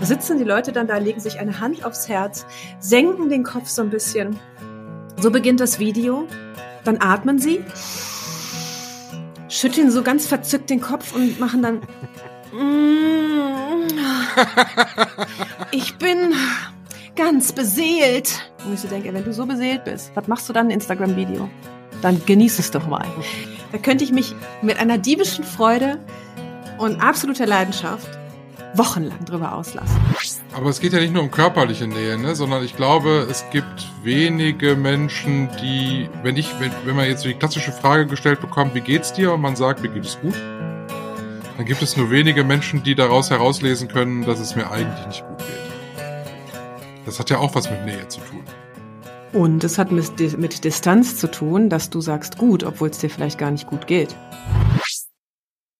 Sitzen die Leute dann da, legen sich eine Hand aufs Herz, senken den Kopf so ein bisschen. So beginnt das Video. Dann atmen sie, schütteln so ganz verzückt den Kopf und machen dann. Ich bin ganz beseelt. Und ich so denke, wenn du so beseelt bist, was machst du dann ein Instagram-Video? Dann genieß es doch mal. Da könnte ich mich mit einer diebischen Freude und absoluter Leidenschaft wochenlang drüber auslassen. Aber es geht ja nicht nur um körperliche Nähe, ne? sondern ich glaube, es gibt wenige Menschen, die, wenn ich, wenn, wenn man jetzt die klassische Frage gestellt bekommt, wie geht's dir? Und man sagt, mir geht es gut, dann gibt es nur wenige Menschen, die daraus herauslesen können, dass es mir eigentlich nicht gut geht. Das hat ja auch was mit Nähe zu tun. Und es hat mit, mit Distanz zu tun, dass du sagst gut, obwohl es dir vielleicht gar nicht gut geht.